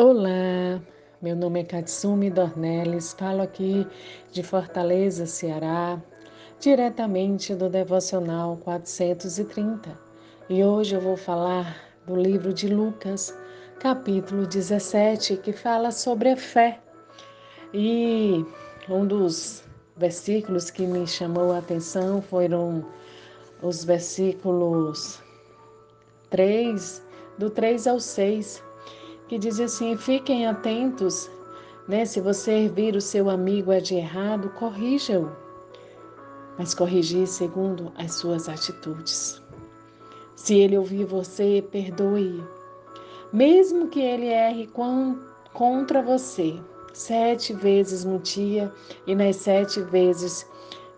Olá, meu nome é Katsumi Dornelles, falo aqui de Fortaleza, Ceará, diretamente do Devocional 430. E hoje eu vou falar do livro de Lucas, capítulo 17, que fala sobre a fé. E um dos versículos que me chamou a atenção foram os versículos 3, do 3 ao 6 que diz assim: fiquem atentos, né? Se você vir o seu amigo é de errado, corrija-o, mas corrigir segundo as suas atitudes. Se ele ouvir você, perdoe. Mesmo que ele erre contra você sete vezes no dia e nas sete vezes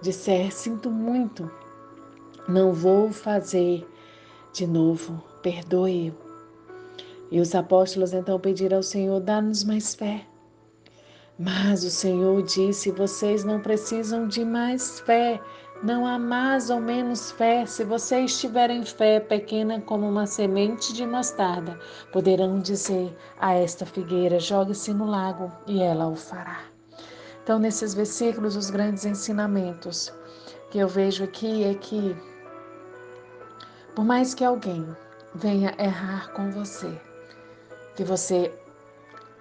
disser: Sinto muito, não vou fazer de novo, perdoe-o. E os apóstolos então pediram ao Senhor: dá-nos mais fé. Mas o Senhor disse: vocês não precisam de mais fé. Não há mais ou menos fé. Se vocês tiverem fé pequena como uma semente de mostarda, poderão dizer a esta figueira: jogue-se no lago, e ela o fará. Então, nesses versículos, os grandes ensinamentos que eu vejo aqui é que, por mais que alguém venha errar com você, que você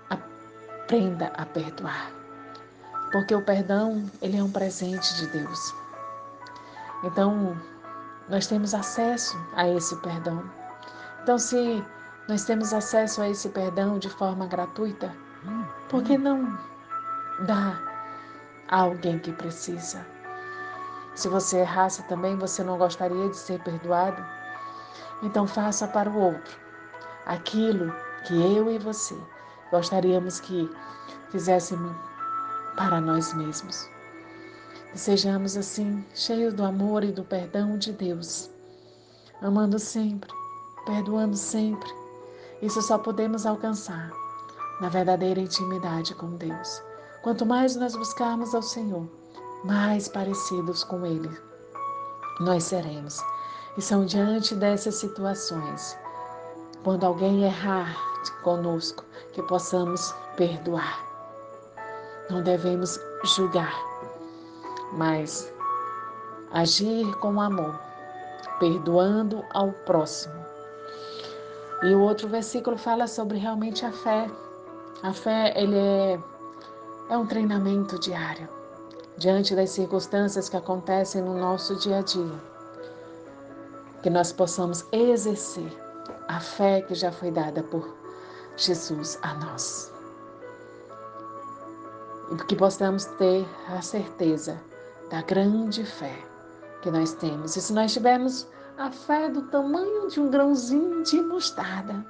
aprenda a perdoar. Porque o perdão, ele é um presente de Deus. Então, nós temos acesso a esse perdão. Então, se nós temos acesso a esse perdão de forma gratuita, por que não dar a alguém que precisa? Se você errasse também, você não gostaria de ser perdoado? Então faça para o outro aquilo que eu e você gostaríamos que fizéssemos para nós mesmos. E sejamos assim, cheios do amor e do perdão de Deus, amando sempre, perdoando sempre. Isso só podemos alcançar na verdadeira intimidade com Deus. Quanto mais nós buscarmos ao Senhor, mais parecidos com Ele nós seremos. E são diante dessas situações, quando alguém errar, conosco, que possamos perdoar. Não devemos julgar, mas agir com amor, perdoando ao próximo. E o outro versículo fala sobre realmente a fé. A fé, ele é, é um treinamento diário, diante das circunstâncias que acontecem no nosso dia a dia. Que nós possamos exercer a fé que já foi dada por Jesus a nós. E que possamos ter a certeza da grande fé que nós temos. E se nós tivermos a fé do tamanho de um grãozinho de mostarda,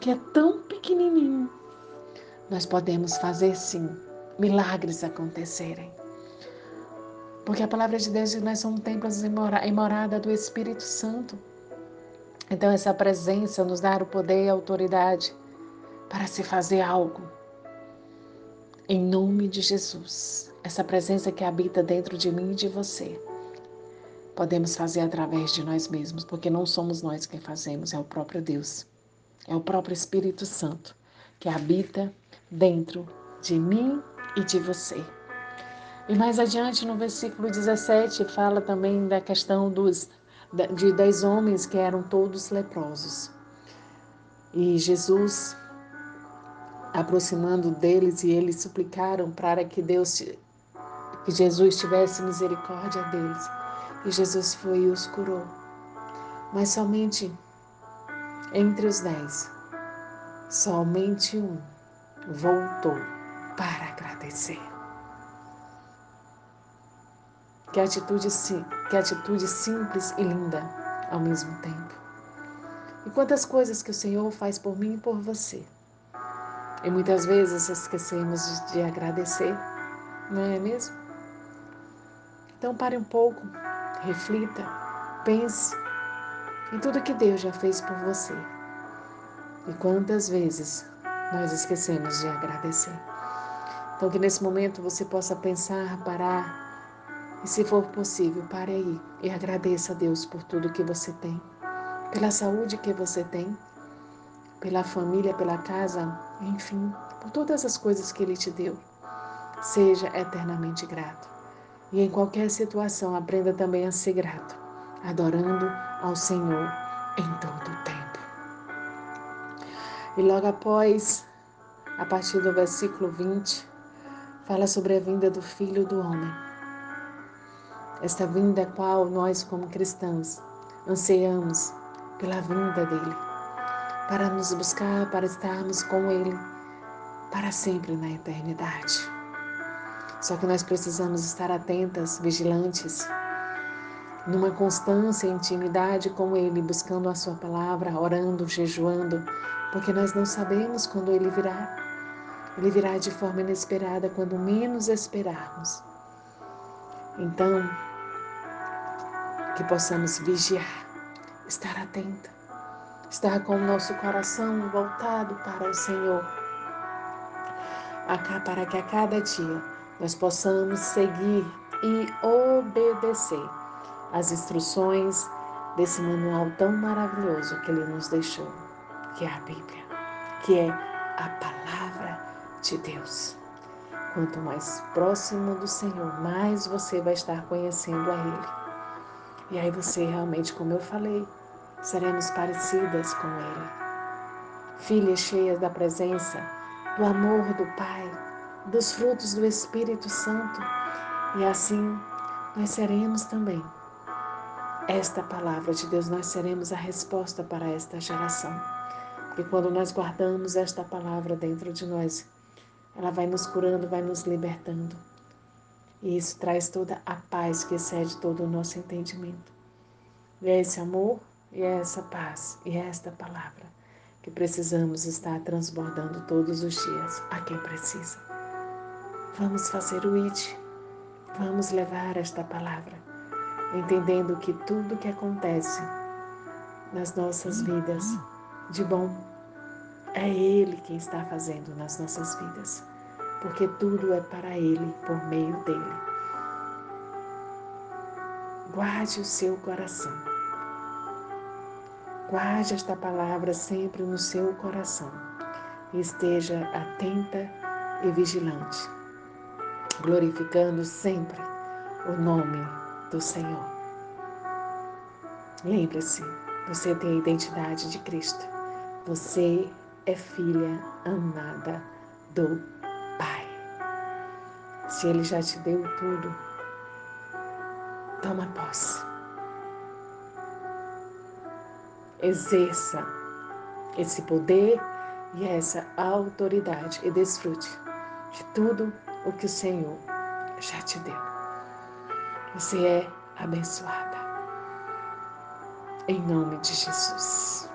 que é tão pequenininho, nós podemos fazer sim milagres acontecerem. Porque a palavra de Deus diz que nós somos templos em morada do Espírito Santo. Então, essa presença nos dá o poder e a autoridade para se fazer algo. Em nome de Jesus, essa presença que habita dentro de mim e de você, podemos fazer através de nós mesmos, porque não somos nós quem fazemos, é o próprio Deus. É o próprio Espírito Santo que habita dentro de mim e de você. E mais adiante, no versículo 17, fala também da questão dos, de dez homens que eram todos leprosos. E Jesus aproximando deles e eles suplicaram para que Deus que Jesus tivesse misericórdia deles. E Jesus foi e os curou. Mas somente entre os dez, somente um voltou para agradecer. Que atitude, que atitude simples e linda ao mesmo tempo. E quantas coisas que o Senhor faz por mim e por você. E muitas vezes esquecemos de agradecer, não é mesmo? Então pare um pouco, reflita, pense em tudo que Deus já fez por você. E quantas vezes nós esquecemos de agradecer. Então que nesse momento você possa pensar, parar e se for possível, pare aí e agradeça a Deus por tudo que você tem, pela saúde que você tem pela família, pela casa, enfim, por todas as coisas que Ele te deu. Seja eternamente grato. E em qualquer situação, aprenda também a ser grato, adorando ao Senhor em todo o tempo. E logo após, a partir do versículo 20, fala sobre a vinda do Filho do Homem. Esta vinda a qual nós, como cristãos, anseiamos pela vinda dele, para nos buscar, para estarmos com ele para sempre na eternidade. Só que nós precisamos estar atentas, vigilantes, numa constância e intimidade com Ele, buscando a Sua palavra, orando, jejuando, porque nós não sabemos quando Ele virá. Ele virá de forma inesperada, quando menos esperarmos. Então, que possamos vigiar, estar atenta, estar com o nosso coração voltado para o Senhor, para que a cada dia nós possamos seguir e obedecer as instruções desse manual tão maravilhoso que Ele nos deixou, que é a Bíblia, que é a palavra de Deus. Quanto mais próximo do Senhor, mais você vai estar conhecendo a Ele. E aí você realmente, como eu falei, seremos parecidas com Ele. Filhas cheias da presença, do amor do Pai, dos frutos do Espírito Santo. E assim nós seremos também esta palavra de Deus, nós seremos a resposta para esta geração. Porque quando nós guardamos esta palavra dentro de nós, ela vai nos curando, vai nos libertando. E isso traz toda a paz que excede todo o nosso entendimento. E é esse amor, e é essa paz, e é esta palavra que precisamos estar transbordando todos os dias a quem precisa. Vamos fazer o IT, vamos levar esta palavra entendendo que tudo que acontece nas nossas vidas de bom é Ele quem está fazendo nas nossas vidas, porque tudo é para Ele, por meio dele. Guarde o seu coração. Guarde esta palavra sempre no seu coração esteja atenta e vigilante, glorificando sempre o nome do Senhor. Lembre-se, você tem a identidade de Cristo. Você é filha amada do. Se Ele já te deu tudo, toma posse. Exerça esse poder e essa autoridade e desfrute de tudo o que o Senhor já te deu. Você é abençoada. Em nome de Jesus.